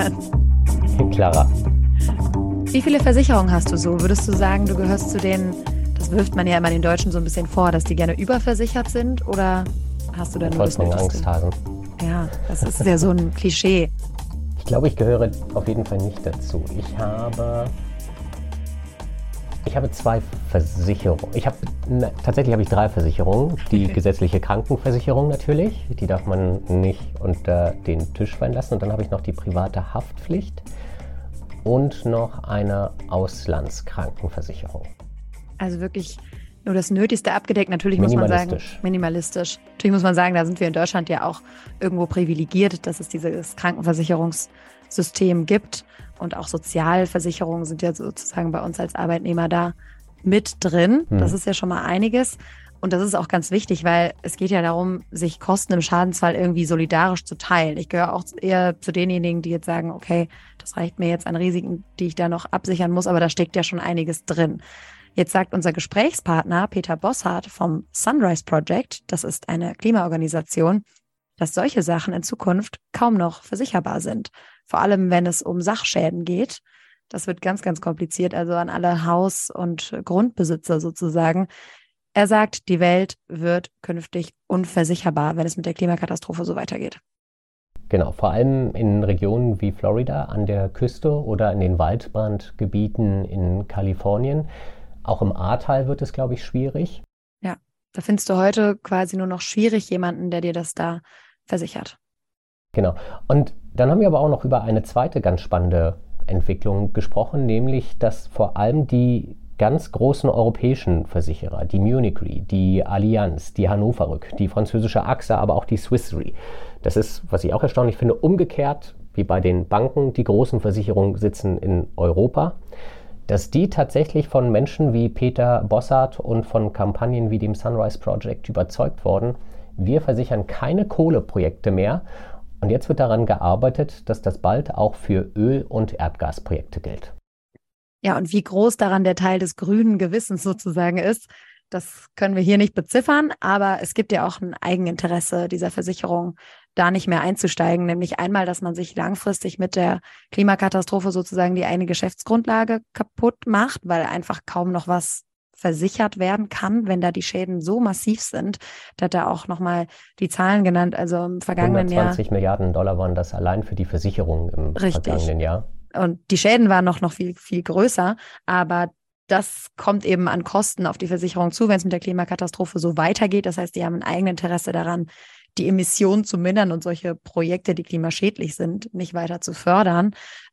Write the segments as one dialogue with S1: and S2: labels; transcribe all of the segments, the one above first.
S1: Christian.
S2: Clara.
S1: Wie viele Versicherungen hast du so? Würdest du sagen, du gehörst zu den, das wirft man ja immer den Deutschen so ein bisschen vor, dass die gerne überversichert sind? Oder hast du da nur das
S2: Angsthasen.
S1: Ja, das ist ja so ein Klischee.
S2: Ich glaube, ich gehöre auf jeden Fall nicht dazu. Ich habe ich habe zwei Versicherungen. Ich habe ne, tatsächlich habe ich drei Versicherungen. Die gesetzliche Krankenversicherung natürlich, die darf man nicht unter den Tisch fallen lassen. Und dann habe ich noch die private Haftpflicht und noch eine Auslandskrankenversicherung.
S1: Also wirklich nur das Nötigste abgedeckt. Natürlich muss man sagen, minimalistisch. Natürlich muss man sagen, da sind wir in Deutschland ja auch irgendwo privilegiert, dass es dieses Krankenversicherungssystem gibt. Und auch Sozialversicherungen sind ja sozusagen bei uns als Arbeitnehmer da mit drin. Hm. Das ist ja schon mal einiges. Und das ist auch ganz wichtig, weil es geht ja darum, sich Kosten im Schadensfall irgendwie solidarisch zu teilen. Ich gehöre auch eher zu denjenigen, die jetzt sagen, okay, das reicht mir jetzt an Risiken, die ich da noch absichern muss, aber da steckt ja schon einiges drin. Jetzt sagt unser Gesprächspartner Peter Bosshardt vom Sunrise Project, das ist eine Klimaorganisation, dass solche Sachen in Zukunft kaum noch versicherbar sind. Vor allem, wenn es um Sachschäden geht. Das wird ganz, ganz kompliziert, also an alle Haus- und Grundbesitzer sozusagen. Er sagt, die Welt wird künftig unversicherbar, wenn es mit der Klimakatastrophe so weitergeht.
S2: Genau, vor allem in Regionen wie Florida an der Küste oder in den Waldbrandgebieten in Kalifornien. Auch im Ahrtal wird es, glaube ich, schwierig.
S1: Ja, da findest du heute quasi nur noch schwierig jemanden, der dir das da versichert.
S2: Genau. Und dann haben wir aber auch noch über eine zweite ganz spannende Entwicklung gesprochen, nämlich dass vor allem die ganz großen europäischen Versicherer, die Munich Re, die Allianz, die Hannover Rück, die französische AXA, aber auch die Swiss Re. Das ist, was ich auch erstaunlich finde, umgekehrt wie bei den Banken. Die großen Versicherungen sitzen in Europa. Dass die tatsächlich von Menschen wie Peter Bossart und von Kampagnen wie dem Sunrise Project überzeugt worden, wir versichern keine Kohleprojekte mehr. Und jetzt wird daran gearbeitet, dass das bald auch für Öl- und Erdgasprojekte gilt.
S1: Ja, und wie groß daran der Teil des grünen Gewissens sozusagen ist, das können wir hier nicht beziffern, aber es gibt ja auch ein Eigeninteresse dieser Versicherung, da nicht mehr einzusteigen, nämlich einmal, dass man sich langfristig mit der Klimakatastrophe sozusagen die eine Geschäftsgrundlage kaputt macht, weil einfach kaum noch was versichert werden kann, wenn da die Schäden so massiv sind. Da hat er auch nochmal die Zahlen genannt. Also im vergangenen 120
S2: Jahr. 120 Milliarden Dollar waren das allein für die Versicherung im Richtig. vergangenen Jahr.
S1: Und die Schäden waren noch, noch viel, viel größer. Aber das kommt eben an Kosten auf die Versicherung zu, wenn es mit der Klimakatastrophe so weitergeht. Das heißt, die haben ein eigenes Interesse daran, die Emissionen zu mindern und solche Projekte, die klimaschädlich sind, nicht weiter zu fördern.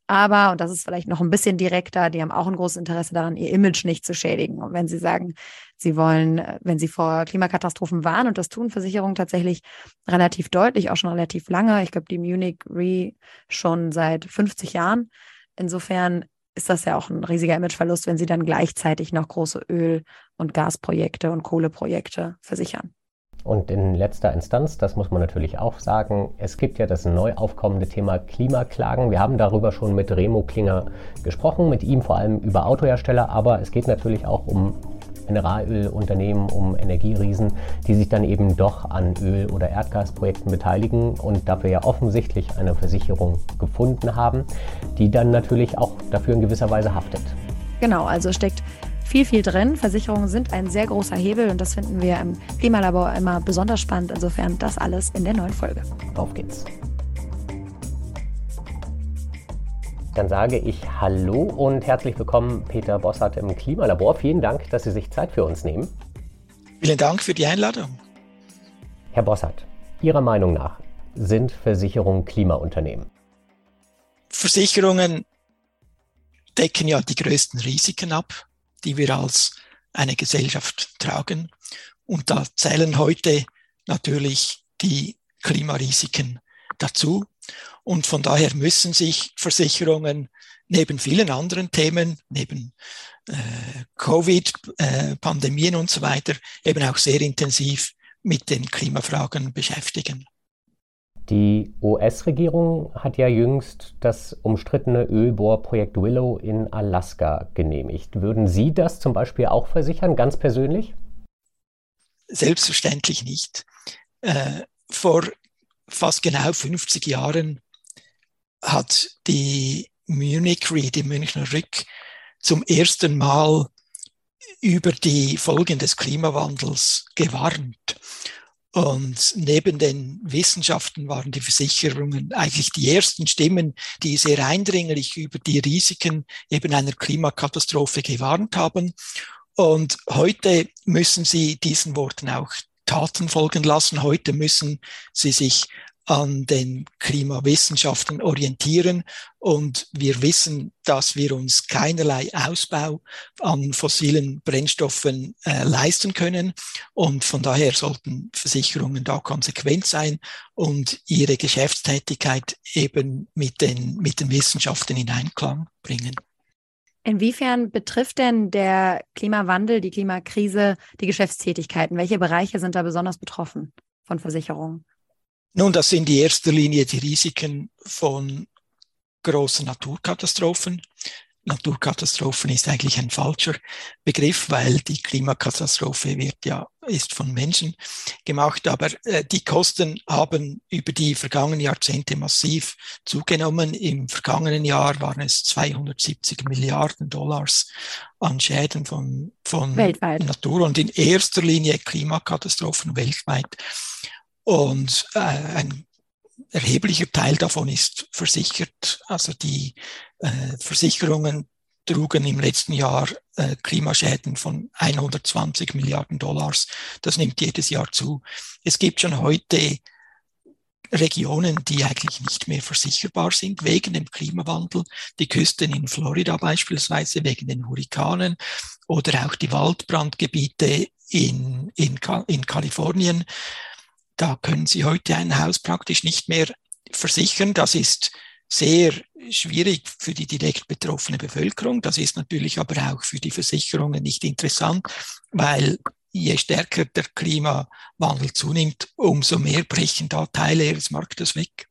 S1: Aber, und das ist vielleicht noch ein bisschen direkter, die haben auch ein großes Interesse daran, ihr Image nicht zu schädigen. Und wenn sie sagen, sie wollen, wenn sie vor Klimakatastrophen warnen, und das tun Versicherungen tatsächlich relativ deutlich, auch schon relativ lange, ich glaube, die Munich Re schon seit 50 Jahren. Insofern ist das ja auch ein riesiger Imageverlust, wenn sie dann gleichzeitig noch große Öl- und Gasprojekte und Kohleprojekte versichern.
S2: Und in letzter Instanz, das muss man natürlich auch sagen, es gibt ja das neu aufkommende Thema Klimaklagen. Wir haben darüber schon mit Remo Klinger gesprochen, mit ihm vor allem über Autohersteller, aber es geht natürlich auch um Mineralölunternehmen, um Energieriesen, die sich dann eben doch an Öl- oder Erdgasprojekten beteiligen und dafür ja offensichtlich eine Versicherung gefunden haben, die dann natürlich auch dafür in gewisser Weise haftet.
S1: Genau, also steckt viel, viel drin. Versicherungen sind ein sehr großer Hebel und das finden wir im Klimalabor immer besonders spannend. Insofern das alles in der neuen Folge.
S2: Auf geht's. Dann sage ich Hallo und herzlich willkommen, Peter Bossart im Klimalabor. Vielen Dank, dass Sie sich Zeit für uns nehmen.
S3: Vielen Dank für die Einladung.
S2: Herr Bossart, Ihrer Meinung nach sind Versicherungen Klimaunternehmen?
S3: Versicherungen decken ja die größten Risiken ab die wir als eine Gesellschaft tragen. Und da zählen heute natürlich die Klimarisiken dazu. Und von daher müssen sich Versicherungen neben vielen anderen Themen, neben äh, Covid, äh, Pandemien und so weiter, eben auch sehr intensiv mit den Klimafragen beschäftigen.
S2: Die US-Regierung hat ja jüngst das umstrittene Ölbohrprojekt Willow in Alaska genehmigt. Würden Sie das zum Beispiel auch versichern, ganz persönlich?
S3: Selbstverständlich nicht. Äh, vor fast genau 50 Jahren hat die Munich Re, die Münchner Rück, zum ersten Mal über die Folgen des Klimawandels gewarnt. Und neben den Wissenschaften waren die Versicherungen eigentlich die ersten Stimmen, die sehr eindringlich über die Risiken eben einer Klimakatastrophe gewarnt haben. Und heute müssen sie diesen Worten auch Taten folgen lassen. Heute müssen sie sich an den Klimawissenschaften orientieren. Und wir wissen, dass wir uns keinerlei Ausbau an fossilen Brennstoffen äh, leisten können. Und von daher sollten Versicherungen da konsequent sein und ihre Geschäftstätigkeit eben mit den, mit den Wissenschaften in Einklang bringen.
S1: Inwiefern betrifft denn der Klimawandel, die Klimakrise, die Geschäftstätigkeiten? Welche Bereiche sind da besonders betroffen von Versicherungen?
S3: Nun, das sind in erster Linie die Risiken von großen Naturkatastrophen. Naturkatastrophen ist eigentlich ein falscher Begriff, weil die Klimakatastrophe wird ja, ist von Menschen gemacht. Aber äh, die Kosten haben über die vergangenen Jahrzehnte massiv zugenommen. Im vergangenen Jahr waren es 270 Milliarden Dollars an Schäden von, von Natur und in erster Linie Klimakatastrophen weltweit. Und äh, ein erheblicher Teil davon ist versichert. Also die äh, Versicherungen trugen im letzten Jahr äh, Klimaschäden von 120 Milliarden Dollars. Das nimmt jedes Jahr zu. Es gibt schon heute Regionen, die eigentlich nicht mehr versicherbar sind wegen dem Klimawandel. Die Küsten in Florida beispielsweise wegen den Hurrikanen oder auch die Waldbrandgebiete in, in, in Kalifornien. Da können Sie heute ein Haus praktisch nicht mehr versichern. Das ist sehr schwierig für die direkt betroffene Bevölkerung. Das ist natürlich aber auch für die Versicherungen nicht interessant, weil je stärker der Klimawandel zunimmt, umso mehr brechen da Teile ihres Marktes weg.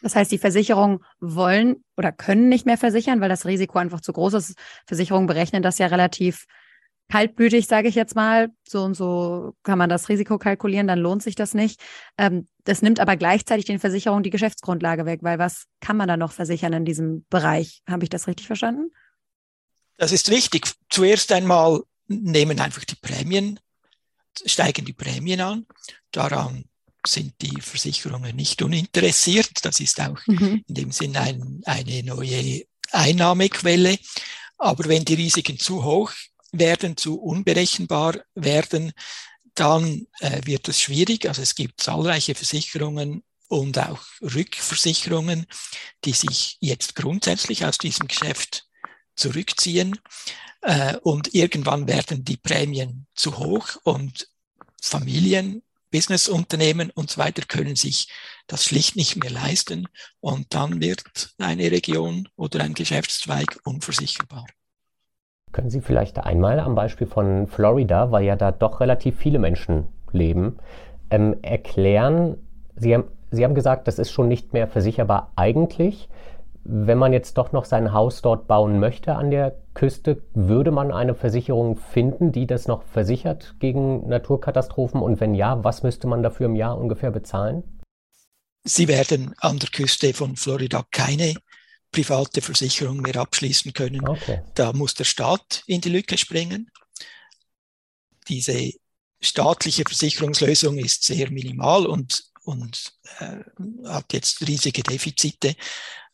S1: Das heißt, die Versicherungen wollen oder können nicht mehr versichern, weil das Risiko einfach zu groß ist. Versicherungen berechnen das ja relativ kaltblütig, sage ich jetzt mal, so und so kann man das Risiko kalkulieren, dann lohnt sich das nicht. Ähm, das nimmt aber gleichzeitig den Versicherungen die Geschäftsgrundlage weg, weil was kann man da noch versichern in diesem Bereich? Habe ich das richtig verstanden?
S3: Das ist richtig. Zuerst einmal nehmen einfach die Prämien, steigen die Prämien an. Daran sind die Versicherungen nicht uninteressiert. Das ist auch mhm. in dem Sinn ein, eine neue Einnahmequelle. Aber wenn die Risiken zu hoch werden, zu unberechenbar werden, dann äh, wird es schwierig. Also es gibt zahlreiche Versicherungen und auch Rückversicherungen, die sich jetzt grundsätzlich aus diesem Geschäft zurückziehen. Äh, und irgendwann werden die Prämien zu hoch und Familien, Businessunternehmen und so weiter können sich das schlicht nicht mehr leisten. Und dann wird eine Region oder ein Geschäftszweig unversicherbar.
S2: Können Sie vielleicht einmal am Beispiel von Florida, weil ja da doch relativ viele Menschen leben, ähm, erklären, Sie haben, Sie haben gesagt, das ist schon nicht mehr versicherbar eigentlich. Wenn man jetzt doch noch sein Haus dort bauen möchte an der Küste, würde man eine Versicherung finden, die das noch versichert gegen Naturkatastrophen? Und wenn ja, was müsste man dafür im Jahr ungefähr bezahlen?
S3: Sie werden an der Küste von Florida keine private Versicherung mehr abschließen können. Okay. Da muss der Staat in die Lücke springen. Diese staatliche Versicherungslösung ist sehr minimal und, und äh, hat jetzt riesige Defizite.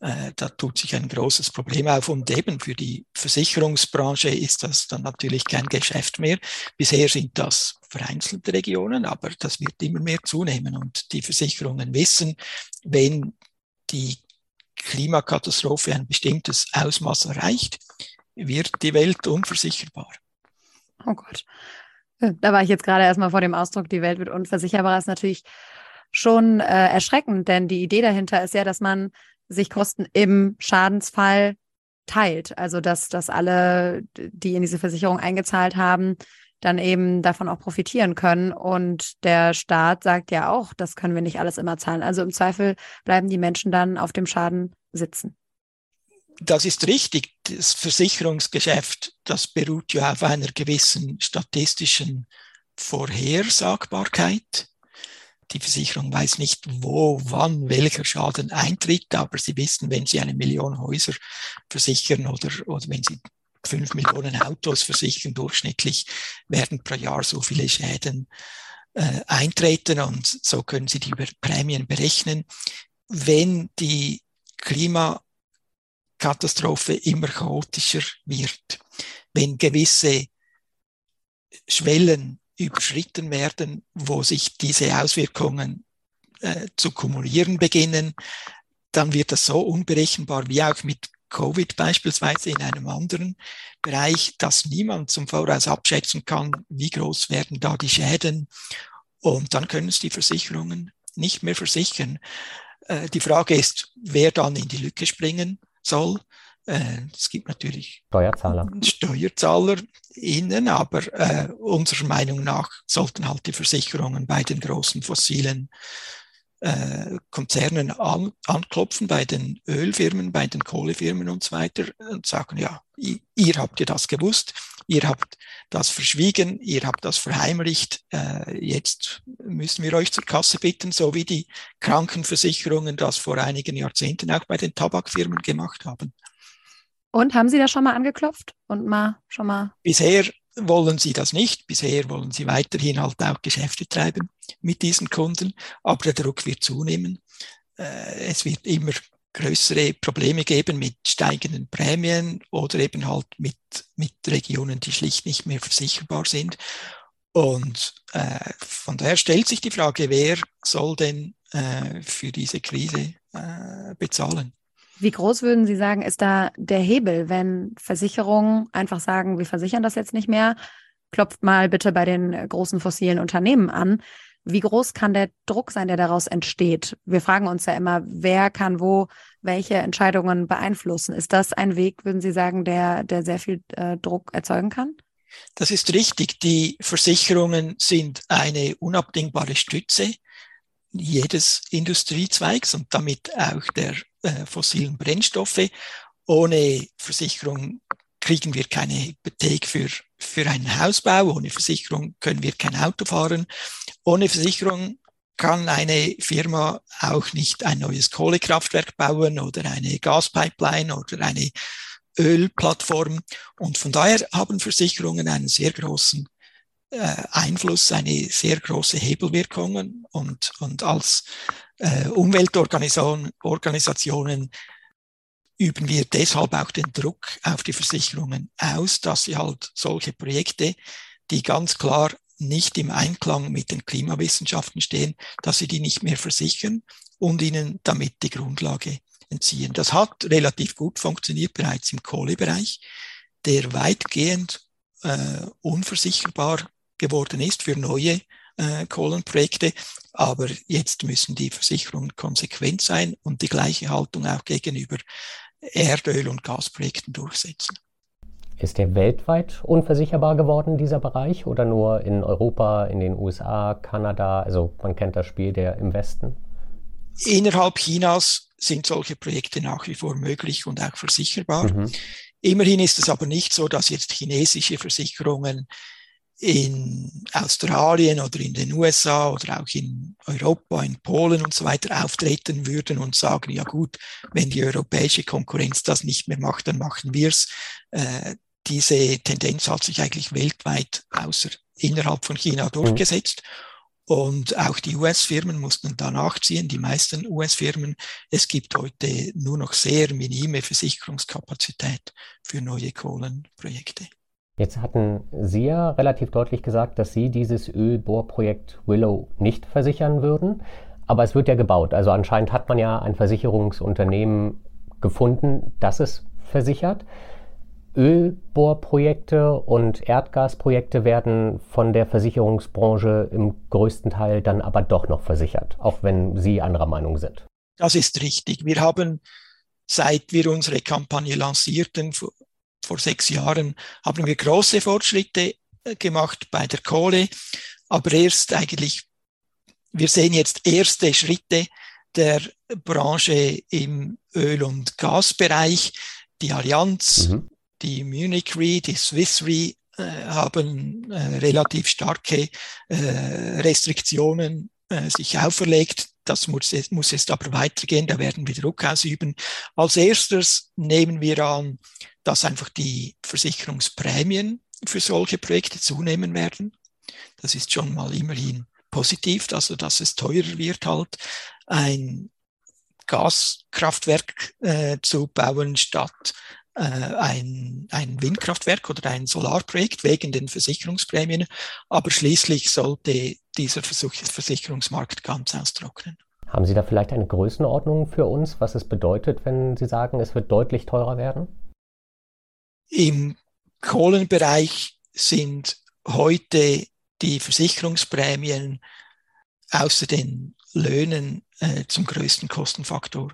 S3: Äh, da tut sich ein großes Problem auf. Und eben für die Versicherungsbranche ist das dann natürlich kein Geschäft mehr. Bisher sind das vereinzelte Regionen, aber das wird immer mehr zunehmen. Und die Versicherungen wissen, wenn die Klimakatastrophe ein bestimmtes Ausmaß erreicht, wird die Welt unversicherbar.
S1: Oh Gott. Da war ich jetzt gerade erstmal vor dem Ausdruck, die Welt wird unversicherbar, ist natürlich schon äh, erschreckend, denn die Idee dahinter ist ja, dass man sich Kosten im Schadensfall teilt. Also dass, dass alle, die in diese Versicherung eingezahlt haben, dann eben davon auch profitieren können. Und der Staat sagt ja auch, das können wir nicht alles immer zahlen. Also im Zweifel bleiben die Menschen dann auf dem Schaden sitzen.
S3: Das ist richtig. Das Versicherungsgeschäft, das beruht ja auf einer gewissen statistischen Vorhersagbarkeit. die Versicherung weiß nicht, wo, wann, welcher Schaden eintritt, aber sie wissen, wenn sie eine Million Häuser versichern oder, oder wenn sie fünf Millionen Autos versichern, durchschnittlich werden pro Jahr so viele Schäden äh, eintreten und so können sie die Prämien berechnen. Wenn die Klimakatastrophe immer chaotischer wird, wenn gewisse Schwellen überschritten werden, wo sich diese Auswirkungen äh, zu kumulieren beginnen, dann wird das so unberechenbar wie auch mit Covid beispielsweise in einem anderen Bereich, dass niemand zum Voraus abschätzen kann, wie groß werden da die Schäden. Und dann können es die Versicherungen nicht mehr versichern. Äh, die Frage ist, wer dann in die Lücke springen soll. Äh, es gibt natürlich
S2: Steuerzahler.
S3: Steuerzahler innen, aber äh, unserer Meinung nach sollten halt die Versicherungen bei den großen fossilen Konzernen an, anklopfen, bei den Ölfirmen, bei den Kohlefirmen und so weiter und sagen, ja, ihr, ihr habt ja das gewusst, ihr habt das verschwiegen, ihr habt das verheimlicht, äh, jetzt müssen wir euch zur Kasse bitten, so wie die Krankenversicherungen das vor einigen Jahrzehnten auch bei den Tabakfirmen gemacht haben.
S1: Und haben Sie da schon mal angeklopft und mal schon mal?
S3: Bisher wollen sie das nicht. Bisher wollen sie weiterhin halt auch Geschäfte treiben mit diesen Kunden, aber der Druck wird zunehmen. Äh, es wird immer größere Probleme geben mit steigenden Prämien oder eben halt mit, mit Regionen, die schlicht nicht mehr versicherbar sind. Und äh, von daher stellt sich die Frage, wer soll denn äh, für diese Krise äh, bezahlen?
S1: Wie groß würden Sie sagen, ist da der Hebel, wenn Versicherungen einfach sagen, wir versichern das jetzt nicht mehr, klopft mal bitte bei den großen fossilen Unternehmen an. Wie groß kann der Druck sein, der daraus entsteht? Wir fragen uns ja immer, wer kann wo welche Entscheidungen beeinflussen. Ist das ein Weg, würden Sie sagen, der, der sehr viel äh, Druck erzeugen kann?
S3: Das ist richtig. Die Versicherungen sind eine unabdingbare Stütze jedes Industriezweigs und damit auch der äh, fossilen Brennstoffe. Ohne Versicherung kriegen wir keine Hypothek für, für einen Hausbau. Ohne Versicherung können wir kein Auto fahren. Ohne Versicherung kann eine Firma auch nicht ein neues Kohlekraftwerk bauen oder eine Gaspipeline oder eine Ölplattform. Und von daher haben Versicherungen einen sehr großen äh, Einfluss, eine sehr große Hebelwirkung und, und als äh, Umweltorganisationen üben wir deshalb auch den Druck auf die Versicherungen aus, dass sie halt solche Projekte, die ganz klar nicht im Einklang mit den Klimawissenschaften stehen, dass sie die nicht mehr versichern und ihnen damit die Grundlage entziehen. Das hat relativ gut funktioniert bereits im Kohlebereich, der weitgehend äh, unversicherbar geworden ist für neue äh, Kohlenprojekte. Aber jetzt müssen die Versicherungen konsequent sein und die gleiche Haltung auch gegenüber Erdöl- und Gasprojekten durchsetzen.
S2: Ist der weltweit unversicherbar geworden, dieser Bereich, oder nur in Europa, in den USA, Kanada? Also man kennt das Spiel der im Westen.
S3: Innerhalb Chinas sind solche Projekte nach wie vor möglich und auch versicherbar. Mhm. Immerhin ist es aber nicht so, dass jetzt chinesische Versicherungen in Australien oder in den USA oder auch in Europa, in Polen und so weiter auftreten würden und sagen, ja gut, wenn die europäische Konkurrenz das nicht mehr macht, dann machen wir es. Äh, diese Tendenz hat sich eigentlich weltweit außer innerhalb von China mhm. durchgesetzt. Und auch die US-Firmen mussten da nachziehen, die meisten US-Firmen. Es gibt heute nur noch sehr minime Versicherungskapazität für neue Kohlenprojekte.
S2: Jetzt hatten Sie ja relativ deutlich gesagt, dass Sie dieses Ölbohrprojekt Willow nicht versichern würden. Aber es wird ja gebaut. Also anscheinend hat man ja ein Versicherungsunternehmen gefunden, das es versichert. Ölbohrprojekte und Erdgasprojekte werden von der Versicherungsbranche im größten Teil dann aber doch noch versichert, auch wenn Sie anderer Meinung sind.
S3: Das ist richtig. Wir haben, seit wir unsere Kampagne lancierten, vor sechs Jahren haben wir große Fortschritte äh, gemacht bei der Kohle, aber erst eigentlich, wir sehen jetzt erste Schritte der Branche im Öl- und Gasbereich. Die Allianz, mhm. die Munich Re, die Swiss Re äh, haben äh, relativ starke äh, Restriktionen äh, sich auferlegt. Das muss, muss jetzt aber weitergehen, da werden wir Druck ausüben. Als erstes nehmen wir an, dass einfach die Versicherungsprämien für solche Projekte zunehmen werden. Das ist schon mal immerhin positiv, also dass es teurer wird halt, ein Gaskraftwerk äh, zu bauen statt äh, ein, ein Windkraftwerk oder ein Solarprojekt wegen den Versicherungsprämien. Aber schließlich sollte dieser Versicherungsmarkt ganz austrocknen.
S2: Haben Sie da vielleicht eine Größenordnung für uns, was es bedeutet, wenn Sie sagen, es wird deutlich teurer werden?
S3: Im Kohlenbereich sind heute die Versicherungsprämien außer den Löhnen äh, zum größten Kostenfaktor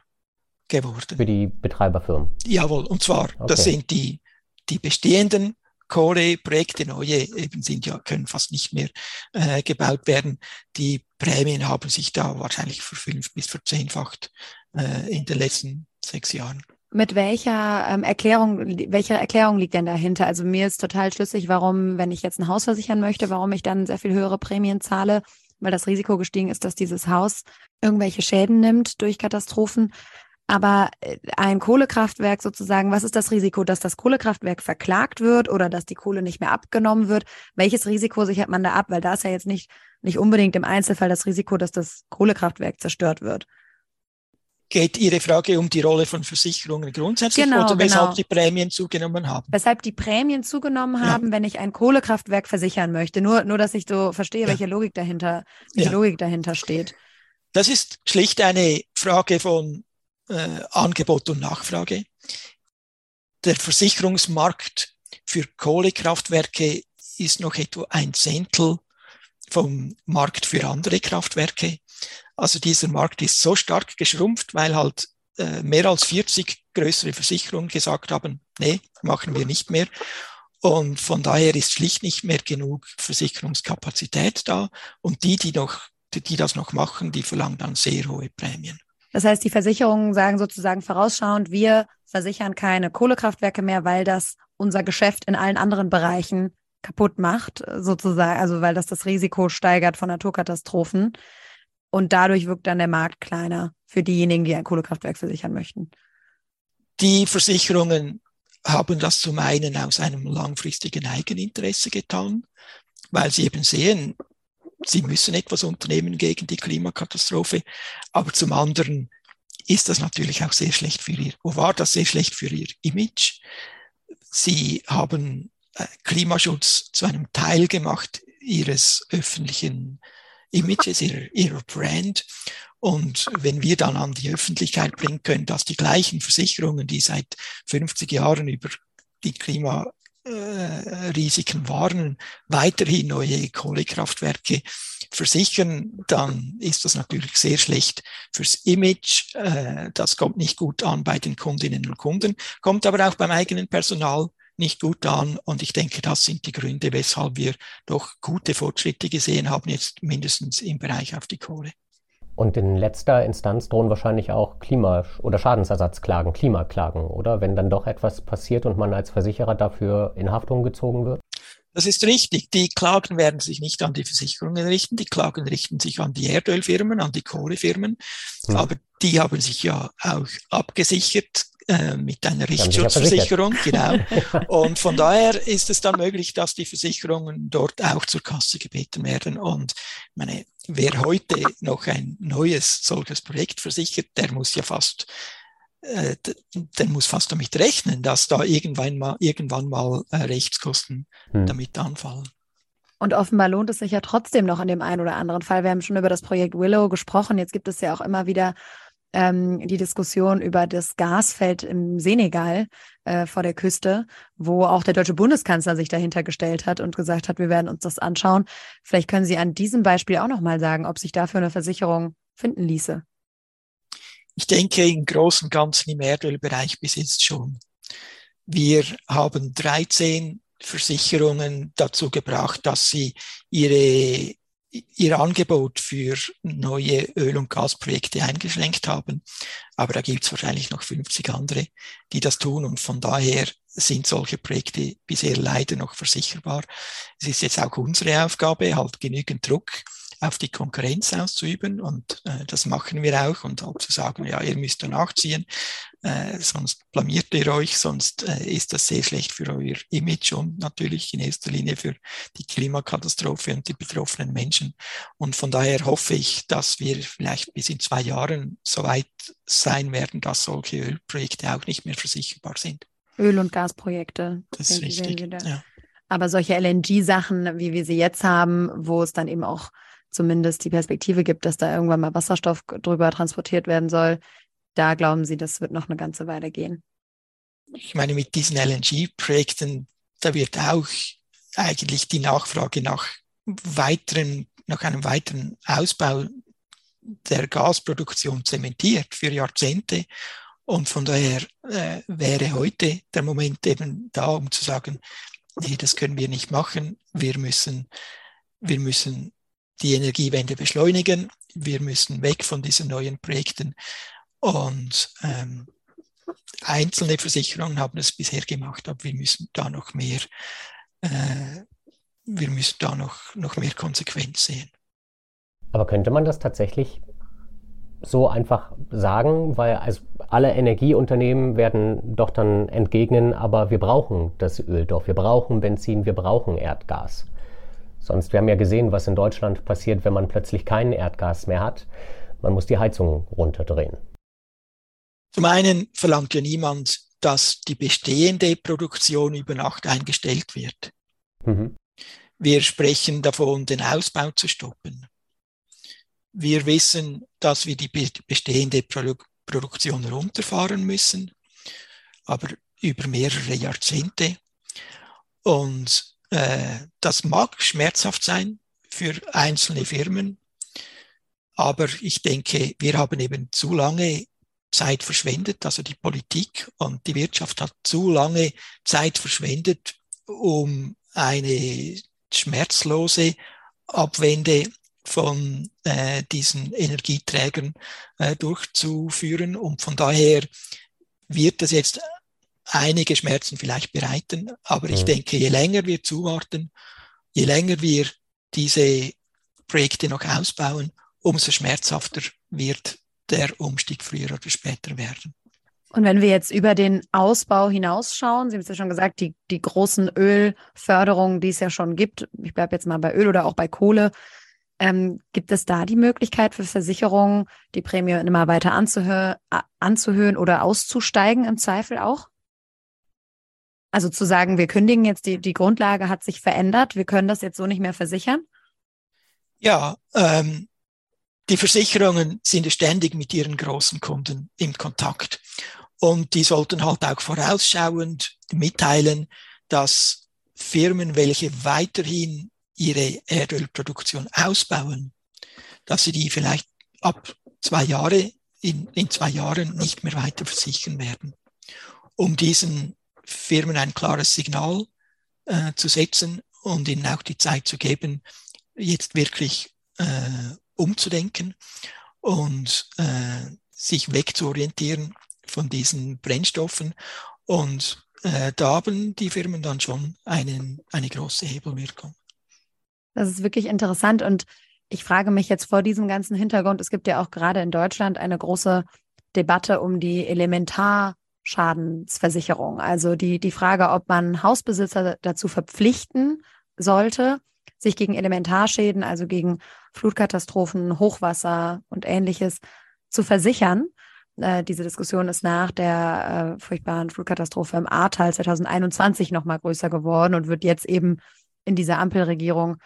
S3: geworden.
S2: Für die Betreiberfirmen?
S3: Jawohl, und zwar, okay. das sind die, die bestehenden Kohleprojekte, neue eben sind ja, können fast nicht mehr äh, gebaut werden. Die Prämien haben sich da wahrscheinlich verfünf bis verzehnfacht äh, in den letzten sechs Jahren.
S1: Mit welcher ähm, Erklärung, welche Erklärung liegt denn dahinter? Also mir ist total schlüssig, warum, wenn ich jetzt ein Haus versichern möchte, warum ich dann sehr viel höhere Prämien zahle, weil das Risiko gestiegen ist, dass dieses Haus irgendwelche Schäden nimmt durch Katastrophen. Aber äh, ein Kohlekraftwerk sozusagen, was ist das Risiko, dass das Kohlekraftwerk verklagt wird oder dass die Kohle nicht mehr abgenommen wird? Welches Risiko sichert man da ab? Weil da ist ja jetzt nicht, nicht unbedingt im Einzelfall das Risiko, dass das Kohlekraftwerk zerstört wird.
S3: Geht Ihre Frage um die Rolle von Versicherungen grundsätzlich genau, oder weshalb genau. die Prämien zugenommen haben?
S1: Weshalb die Prämien zugenommen ja. haben, wenn ich ein Kohlekraftwerk versichern möchte. Nur, nur dass ich so verstehe, ja. welche Logik dahinter, welche ja. Logik dahinter steht.
S3: Das ist schlicht eine Frage von äh, Angebot und Nachfrage. Der Versicherungsmarkt für Kohlekraftwerke ist noch etwa ein Zehntel vom Markt für andere Kraftwerke. Also dieser Markt ist so stark geschrumpft, weil halt äh, mehr als 40 größere Versicherungen gesagt haben, nee, machen wir nicht mehr. Und von daher ist schlicht nicht mehr genug Versicherungskapazität da. Und die, die noch, die, die das noch machen, die verlangen dann sehr hohe Prämien.
S1: Das heißt, die Versicherungen sagen sozusagen vorausschauend, wir versichern keine Kohlekraftwerke mehr, weil das unser Geschäft in allen anderen Bereichen kaputt macht, sozusagen, also weil das das Risiko steigert von Naturkatastrophen. Und dadurch wirkt dann der Markt kleiner für diejenigen, die ein Kohlekraftwerk versichern möchten.
S3: Die Versicherungen haben das zum einen aus einem langfristigen Eigeninteresse getan, weil sie eben sehen, sie müssen etwas unternehmen gegen die Klimakatastrophe. Aber zum anderen ist das natürlich auch sehr schlecht für ihr, wo war das sehr schlecht für ihr Image? Sie haben äh, Klimaschutz zu einem Teil gemacht ihres öffentlichen Images, ihrer, ihrer Brand. Und wenn wir dann an die Öffentlichkeit bringen können, dass die gleichen Versicherungen, die seit 50 Jahren über die Klima Risiken warnen, weiterhin neue Kohlekraftwerke versichern, dann ist das natürlich sehr schlecht fürs Image. Äh, das kommt nicht gut an bei den Kundinnen und Kunden, kommt aber auch beim eigenen Personal nicht gut an. Und ich denke, das sind die Gründe, weshalb wir doch gute Fortschritte gesehen haben, jetzt mindestens im Bereich auf die Kohle.
S2: Und in letzter Instanz drohen wahrscheinlich auch Klima- oder Schadensersatzklagen, Klimaklagen, oder? Wenn dann doch etwas passiert und man als Versicherer dafür in Haftung gezogen wird?
S3: Das ist richtig. Die Klagen werden sich nicht an die Versicherungen richten. Die Klagen richten sich an die Erdölfirmen, an die Kohlefirmen. Hm. Aber die haben sich ja auch abgesichert äh, mit einer Richtschutzzversicherung, genau. Und von daher ist es dann möglich, dass die Versicherungen dort auch zur Kasse gebeten werden. Und meine, wer heute noch ein neues solches Projekt versichert, der muss ja fast äh, der muss fast damit rechnen, dass da irgendwann mal, irgendwann mal äh, Rechtskosten hm. damit anfallen.
S1: Und offenbar lohnt es sich ja trotzdem noch in dem einen oder anderen Fall. Wir haben schon über das Projekt Willow gesprochen. Jetzt gibt es ja auch immer wieder ähm, die Diskussion über das Gasfeld im Senegal äh, vor der Küste, wo auch der deutsche Bundeskanzler sich dahinter gestellt hat und gesagt hat, wir werden uns das anschauen. Vielleicht können Sie an diesem Beispiel auch nochmal sagen, ob sich dafür eine Versicherung finden ließe.
S3: Ich denke im Großen und Ganzen im Erdölbereich bis jetzt schon. Wir haben 13 Versicherungen dazu gebracht, dass sie ihre ihr Angebot für neue Öl- und Gasprojekte eingeschränkt haben. Aber da gibt es wahrscheinlich noch 50 andere, die das tun. Und von daher sind solche Projekte bisher leider noch versicherbar. Es ist jetzt auch unsere Aufgabe, halt genügend Druck auf die Konkurrenz auszuüben. Und äh, das machen wir auch. Und auch zu sagen, ja, ihr müsst danach ziehen, äh, sonst blamiert ihr euch, sonst äh, ist das sehr schlecht für euer Image und natürlich in erster Linie für die Klimakatastrophe und die betroffenen Menschen. Und von daher hoffe ich, dass wir vielleicht bis in zwei Jahren so weit sein werden, dass solche Ölprojekte auch nicht mehr versicherbar sind.
S1: Öl- und Gasprojekte.
S3: Das ist richtig. Ja.
S1: Aber solche LNG-Sachen, wie wir sie jetzt haben, wo es dann eben auch zumindest die Perspektive gibt, dass da irgendwann mal Wasserstoff drüber transportiert werden soll, da glauben Sie, das wird noch eine ganze Weile gehen.
S3: Ich meine, mit diesen LNG-Projekten, da wird auch eigentlich die Nachfrage nach weiteren, nach einem weiteren Ausbau der Gasproduktion zementiert für Jahrzehnte. Und von daher äh, wäre heute der Moment eben da, um zu sagen, nee, das können wir nicht machen. Wir müssen, wir müssen die Energiewende beschleunigen. Wir müssen weg von diesen neuen Projekten. Und ähm, einzelne Versicherungen haben es bisher gemacht, aber wir müssen da noch mehr, äh, wir müssen da noch, noch mehr Konsequenz sehen.
S2: Aber könnte man das tatsächlich so einfach sagen, weil also alle Energieunternehmen werden doch dann entgegnen, aber wir brauchen das Öl doch, wir brauchen Benzin, wir brauchen Erdgas. Sonst, wir haben ja gesehen, was in Deutschland passiert, wenn man plötzlich kein Erdgas mehr hat. Man muss die Heizung runterdrehen.
S3: Zum einen verlangt ja niemand, dass die bestehende Produktion über Nacht eingestellt wird. Mhm. Wir sprechen davon, den Ausbau zu stoppen. Wir wissen, dass wir die bestehende Produ Produktion runterfahren müssen, aber über mehrere Jahrzehnte. Und das mag schmerzhaft sein für einzelne Firmen, aber ich denke, wir haben eben zu lange Zeit verschwendet, also die Politik und die Wirtschaft hat zu lange Zeit verschwendet, um eine schmerzlose Abwende von äh, diesen Energieträgern äh, durchzuführen. Und von daher wird das jetzt einige Schmerzen vielleicht bereiten. Aber ich mhm. denke, je länger wir zuwarten, je länger wir diese Projekte noch ausbauen, umso schmerzhafter wird der Umstieg früher oder später werden.
S1: Und wenn wir jetzt über den Ausbau hinausschauen, Sie haben es ja schon gesagt, die, die großen Ölförderungen, die es ja schon gibt, ich bleibe jetzt mal bei Öl oder auch bei Kohle, ähm, gibt es da die Möglichkeit für Versicherungen, die Prämie immer weiter anzuhö anzuhöhen oder auszusteigen im Zweifel auch? Also zu sagen, wir kündigen jetzt, die, die Grundlage hat sich verändert, wir können das jetzt so nicht mehr versichern?
S3: Ja, ähm, die Versicherungen sind ständig mit ihren großen Kunden im Kontakt. Und die sollten halt auch vorausschauend mitteilen, dass Firmen, welche weiterhin ihre Erdölproduktion ausbauen, dass sie die vielleicht ab zwei Jahre, in, in zwei Jahren nicht mehr weiter versichern werden. Um diesen Firmen ein klares Signal äh, zu setzen und ihnen auch die Zeit zu geben, jetzt wirklich äh, umzudenken und äh, sich wegzuorientieren von diesen Brennstoffen. Und äh, da haben die Firmen dann schon einen, eine große Hebelwirkung.
S1: Das ist wirklich interessant und ich frage mich jetzt vor diesem ganzen Hintergrund, es gibt ja auch gerade in Deutschland eine große Debatte um die Elementarschadensversicherung. Also die, die Frage, ob man Hausbesitzer dazu verpflichten sollte, sich gegen Elementarschäden, also gegen Flutkatastrophen, Hochwasser und ähnliches zu versichern. Äh, diese Diskussion ist nach der äh, furchtbaren Flutkatastrophe im Ahrtal 2021 nochmal größer geworden und wird jetzt eben in dieser Ampelregierung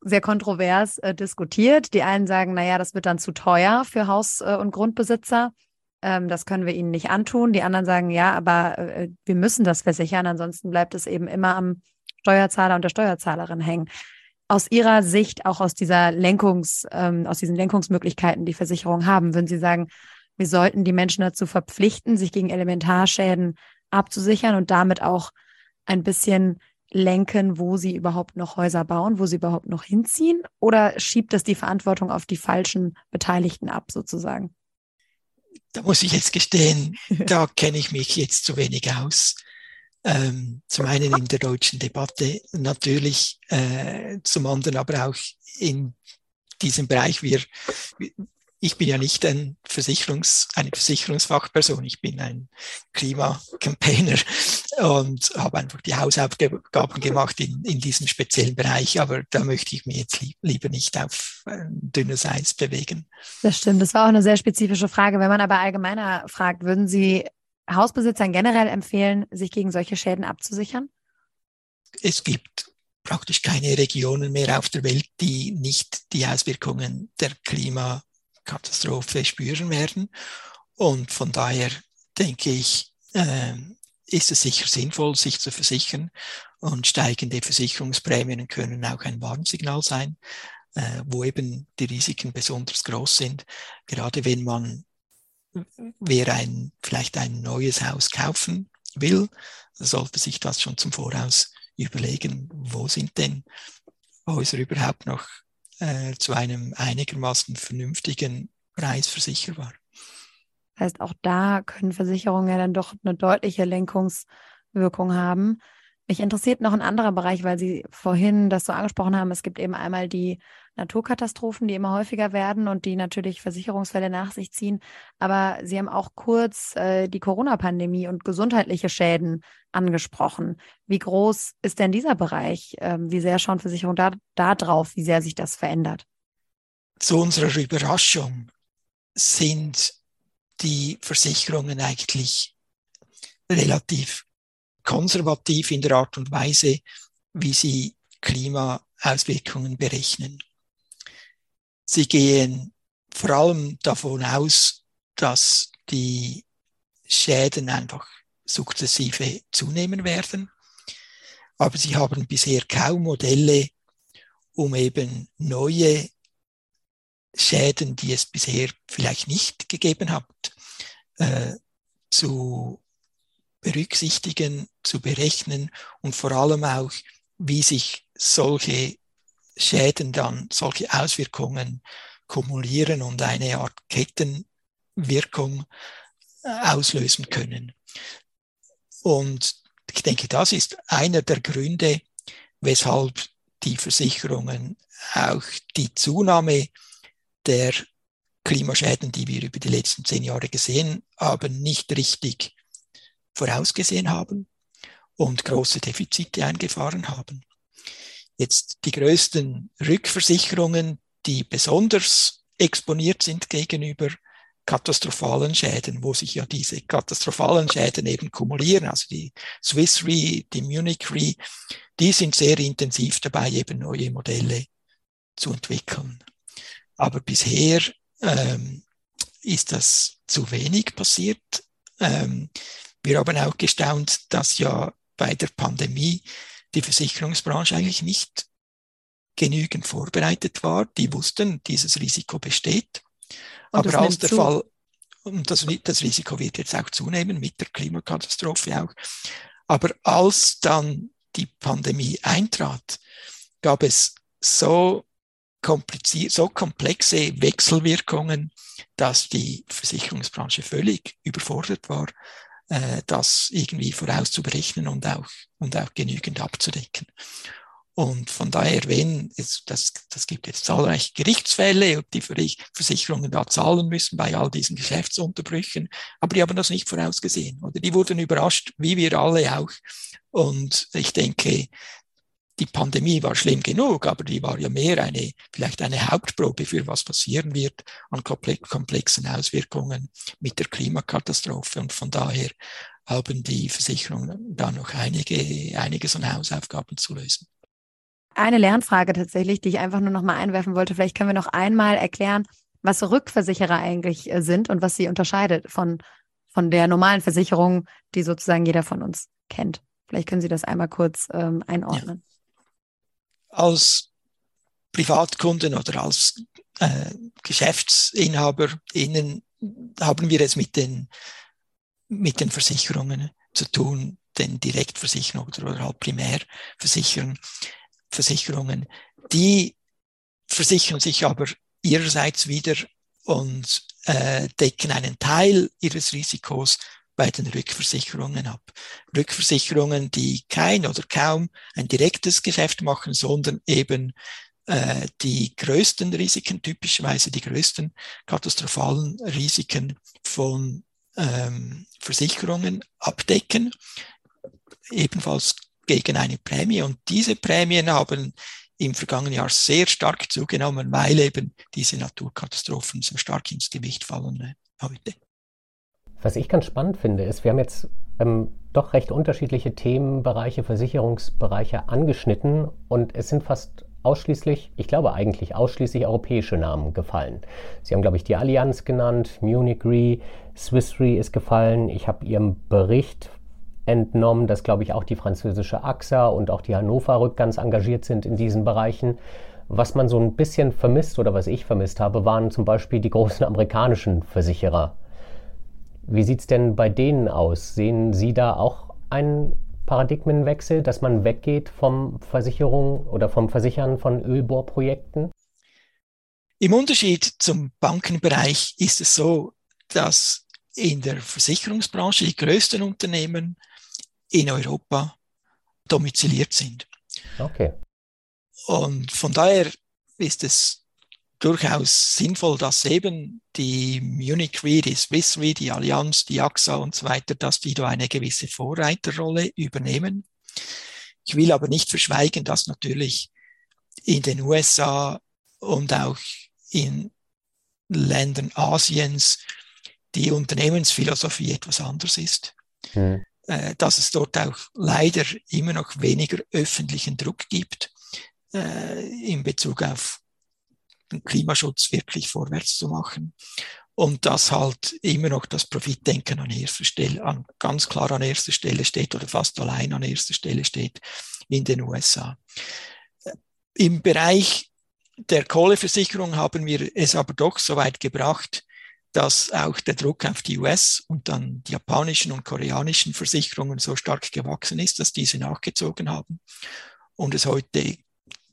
S1: sehr kontrovers äh, diskutiert. Die einen sagen, naja, das wird dann zu teuer für Haus- äh, und Grundbesitzer. Ähm, das können wir ihnen nicht antun. Die anderen sagen, ja, aber äh, wir müssen das versichern, ansonsten bleibt es eben immer am Steuerzahler und der Steuerzahlerin hängen. Aus Ihrer Sicht, auch aus dieser Lenkungs, ähm, aus diesen Lenkungsmöglichkeiten, die Versicherungen haben, würden Sie sagen, wir sollten die Menschen dazu verpflichten, sich gegen Elementarschäden abzusichern und damit auch ein bisschen lenken, wo sie überhaupt noch Häuser bauen, wo sie überhaupt noch hinziehen? Oder schiebt das die Verantwortung auf die falschen Beteiligten ab, sozusagen?
S3: Da muss ich jetzt gestehen, da kenne ich mich jetzt zu wenig aus. Ähm, zum einen in der deutschen Debatte natürlich, äh, zum anderen aber auch in diesem Bereich. Wir, ich bin ja nicht ein Versicherungs, eine Versicherungsfachperson, ich bin ein Klimacampaigner und habe einfach die Hausaufgaben gemacht in, in diesem speziellen Bereich, aber da möchte ich mich jetzt lieb, lieber nicht auf dünnes Eis bewegen.
S1: Das stimmt, das war auch eine sehr spezifische Frage. Wenn man aber allgemeiner fragt, würden Sie Hausbesitzern generell empfehlen, sich gegen solche Schäden abzusichern?
S3: Es gibt praktisch keine Regionen mehr auf der Welt, die nicht die Auswirkungen der Klimakatastrophe spüren werden. Und von daher denke ich, äh, ist es sicher sinnvoll, sich zu versichern. Und steigende Versicherungsprämien können auch ein Warnsignal sein, äh, wo eben die Risiken besonders groß sind. Gerade wenn man wer ein, vielleicht ein neues Haus kaufen will, sollte sich das schon zum Voraus überlegen, wo sind denn Häuser überhaupt noch äh, zu einem einigermaßen vernünftigen Preis versicherbar.
S1: Das heißt, auch da können Versicherungen ja dann doch eine deutliche Lenkungswirkung haben. Mich interessiert noch ein anderer Bereich, weil Sie vorhin das so angesprochen haben. Es gibt eben einmal die Naturkatastrophen, die immer häufiger werden und die natürlich Versicherungsfälle nach sich ziehen. Aber Sie haben auch kurz äh, die Corona-Pandemie und gesundheitliche Schäden angesprochen. Wie groß ist denn dieser Bereich? Ähm, wie sehr schauen Versicherungen da, da drauf, wie sehr sich das verändert?
S3: Zu unserer Überraschung sind die Versicherungen eigentlich relativ konservativ in der Art und Weise, wie sie Klimaauswirkungen berechnen. Sie gehen vor allem davon aus, dass die Schäden einfach sukzessive zunehmen werden. Aber sie haben bisher kaum Modelle, um eben neue Schäden, die es bisher vielleicht nicht gegeben hat, äh, zu berücksichtigen, zu berechnen und vor allem auch, wie sich solche Schäden dann, solche Auswirkungen kumulieren und eine Art Kettenwirkung äh, auslösen können. Und ich denke, das ist einer der Gründe, weshalb die Versicherungen auch die Zunahme der Klimaschäden, die wir über die letzten zehn Jahre gesehen haben, nicht richtig vorausgesehen haben und große Defizite eingefahren haben. Jetzt die größten Rückversicherungen, die besonders exponiert sind gegenüber katastrophalen Schäden, wo sich ja diese katastrophalen Schäden eben kumulieren, also die Swiss Re, die Munich Re, die sind sehr intensiv dabei, eben neue Modelle zu entwickeln. Aber bisher ähm, ist das zu wenig passiert. Ähm, wir haben auch gestaunt, dass ja bei der Pandemie die Versicherungsbranche eigentlich nicht genügend vorbereitet war. Die wussten, dieses Risiko besteht. Und Aber als der zu. Fall, und das, das Risiko wird jetzt auch zunehmen mit der Klimakatastrophe auch. Aber als dann die Pandemie eintrat, gab es so kompliziert, so komplexe Wechselwirkungen, dass die Versicherungsbranche völlig überfordert war äh, das irgendwie vorauszuberechnen und auch, und auch genügend abzudecken. Und von daher, wenn, es, das, das gibt jetzt zahlreiche Gerichtsfälle, ob die Versicherungen da zahlen müssen bei all diesen Geschäftsunterbrüchen, aber die haben das nicht vorausgesehen. Oder die wurden überrascht, wie wir alle auch. Und ich denke, die Pandemie war schlimm genug, aber die war ja mehr eine, vielleicht eine Hauptprobe für was passieren wird an komplexen Auswirkungen mit der Klimakatastrophe. Und von daher haben die Versicherungen da noch einige, einiges an Hausaufgaben zu lösen.
S1: Eine Lernfrage tatsächlich, die ich einfach nur noch mal einwerfen wollte. Vielleicht können wir noch einmal erklären, was Rückversicherer eigentlich äh, sind und was sie unterscheidet von, von der normalen Versicherung, die sozusagen jeder von uns kennt. Vielleicht können Sie das einmal kurz ähm, einordnen. Ja
S3: als Privatkunden oder als äh, GeschäftsinhaberInnen haben wir es mit den, mit den Versicherungen zu tun, den Direktversicherungen oder, oder halt Primärversicherungen. Versicherungen. Die versichern sich aber ihrerseits wieder und äh, decken einen Teil ihres Risikos bei den Rückversicherungen ab. Rückversicherungen, die kein oder kaum ein direktes Geschäft machen, sondern eben äh, die größten Risiken, typischerweise die größten katastrophalen Risiken von ähm, Versicherungen abdecken, ebenfalls gegen eine Prämie. Und diese Prämien haben im vergangenen Jahr sehr stark zugenommen, weil eben diese Naturkatastrophen so stark ins Gewicht fallen heute.
S2: Was ich ganz spannend finde, ist, wir haben jetzt ähm, doch recht unterschiedliche Themenbereiche, Versicherungsbereiche angeschnitten und es sind fast ausschließlich, ich glaube eigentlich ausschließlich europäische Namen gefallen. Sie haben, glaube ich, die Allianz genannt, Munich Re, Swiss Re ist gefallen. Ich habe Ihrem Bericht entnommen, dass, glaube ich, auch die französische AXA und auch die Hannover Rück ganz engagiert sind in diesen Bereichen. Was man so ein bisschen vermisst oder was ich vermisst habe, waren zum Beispiel die großen amerikanischen Versicherer. Wie sieht es denn bei denen aus? Sehen Sie da auch einen Paradigmenwechsel, dass man weggeht vom Versicherung oder vom Versichern von Ölbohrprojekten?
S3: Im Unterschied zum Bankenbereich ist es so, dass in der Versicherungsbranche die größten Unternehmen in Europa domiziliert sind.
S2: Okay.
S3: Und von daher ist es durchaus sinnvoll, dass eben die Munich Re, die Swiss Re, die Allianz, die AXA und so weiter, dass die da eine gewisse Vorreiterrolle übernehmen. Ich will aber nicht verschweigen, dass natürlich in den USA und auch in Ländern Asiens die Unternehmensphilosophie etwas anders ist. Hm. Äh, dass es dort auch leider immer noch weniger öffentlichen Druck gibt äh, in Bezug auf den Klimaschutz wirklich vorwärts zu machen. Und dass halt immer noch das Profitdenken an erster Stelle, an, ganz klar an erster Stelle steht oder fast allein an erster Stelle steht in den USA. Im Bereich der Kohleversicherung haben wir es aber doch so weit gebracht, dass auch der Druck auf die US und dann die japanischen und koreanischen Versicherungen so stark gewachsen ist, dass diese nachgezogen haben und es heute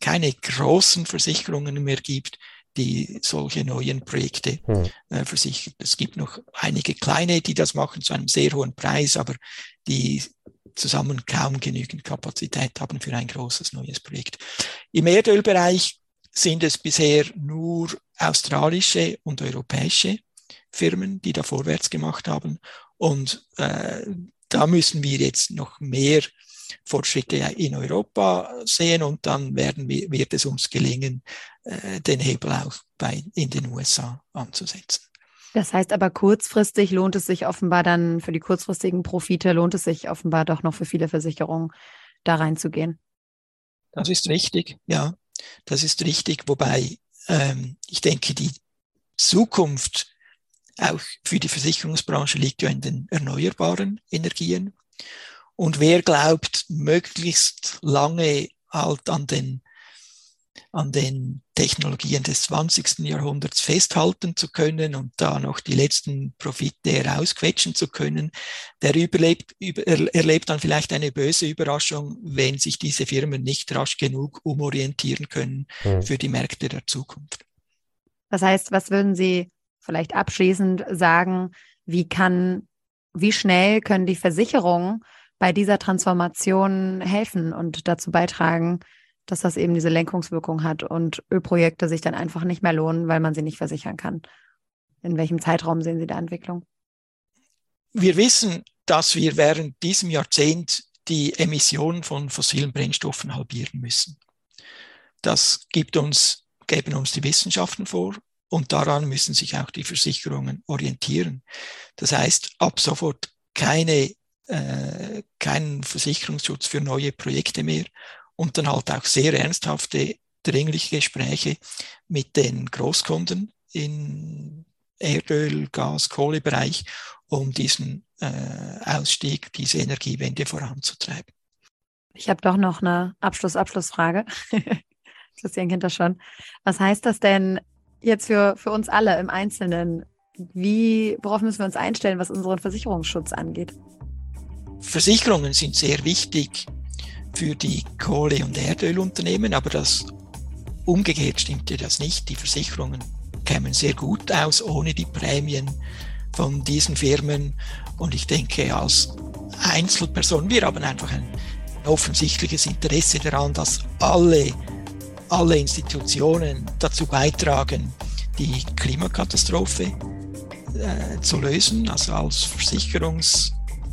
S3: keine großen Versicherungen mehr gibt, die solche neuen Projekte hm. äh, versichern. Es gibt noch einige kleine, die das machen zu einem sehr hohen Preis, aber die zusammen kaum genügend Kapazität haben für ein großes neues Projekt. Im Erdölbereich sind es bisher nur australische und europäische Firmen, die da vorwärts gemacht haben. Und äh, da müssen wir jetzt noch mehr Fortschritte in Europa sehen und dann werden wir, wird es uns gelingen, äh, den Hebel auch bei, in den USA anzusetzen.
S1: Das heißt aber kurzfristig lohnt es sich offenbar dann für die kurzfristigen Profite, lohnt es sich offenbar doch noch für viele Versicherungen da reinzugehen.
S3: Das ist richtig, ja, das ist richtig. Wobei ähm, ich denke, die Zukunft auch für die Versicherungsbranche liegt ja in den erneuerbaren Energien. Und wer glaubt, möglichst lange halt an den, an den Technologien des 20. Jahrhunderts festhalten zu können und da noch die letzten Profite herausquetschen zu können, der überlebt, über, erlebt dann vielleicht eine böse Überraschung, wenn sich diese Firmen nicht rasch genug umorientieren können mhm. für die Märkte der Zukunft.
S1: Das heißt, was würden Sie vielleicht abschließend sagen, wie kann, wie schnell können die Versicherungen bei dieser Transformation helfen und dazu beitragen, dass das eben diese Lenkungswirkung hat und Ölprojekte sich dann einfach nicht mehr lohnen, weil man sie nicht versichern kann. In welchem Zeitraum sehen Sie da Entwicklung?
S3: Wir wissen, dass wir während diesem Jahrzehnt die Emissionen von fossilen Brennstoffen halbieren müssen. Das gibt uns, geben uns die Wissenschaften vor und daran müssen sich auch die Versicherungen orientieren. Das heißt, ab sofort keine, äh, keinen Versicherungsschutz für neue Projekte mehr und dann halt auch sehr ernsthafte, dringliche Gespräche mit den Großkunden in Erdöl, Gas, Kohlebereich, um diesen äh, Ausstieg, diese Energiewende voranzutreiben.
S1: Ich habe doch noch eine Abschluss-Abschlussfrage. Christian kennt das schon. Was heißt das denn jetzt für, für uns alle im Einzelnen? Wie, worauf müssen wir uns einstellen, was unseren Versicherungsschutz angeht?
S3: Versicherungen sind sehr wichtig für die Kohle- und Erdölunternehmen, aber das umgekehrt stimmte das nicht. Die Versicherungen kämen sehr gut aus ohne die Prämien von diesen Firmen. Und ich denke, als Einzelperson, wir haben einfach ein offensichtliches Interesse daran, dass alle alle Institutionen dazu beitragen, die Klimakatastrophe äh, zu lösen. Also als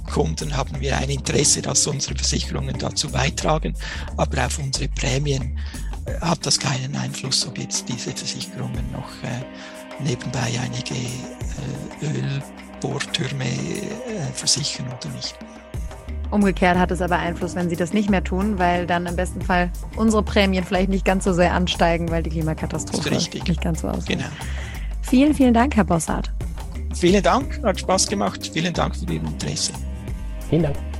S3: Versicherungskunden haben wir ein Interesse, dass unsere Versicherungen dazu beitragen, aber auf unsere Prämien äh, hat das keinen Einfluss, ob jetzt diese Versicherungen noch äh, nebenbei einige äh, Ölbohrtürme versichern oder nicht.
S1: Umgekehrt hat es aber Einfluss, wenn sie das nicht mehr tun, weil dann im besten Fall unsere Prämien vielleicht nicht ganz so sehr ansteigen, weil die Klimakatastrophe nicht ganz so aussieht. Genau. Vielen, vielen Dank, Herr Bossart.
S3: Vielen Dank, hat Spaß gemacht. Vielen Dank für Ihr Interesse.
S2: Vielen Dank.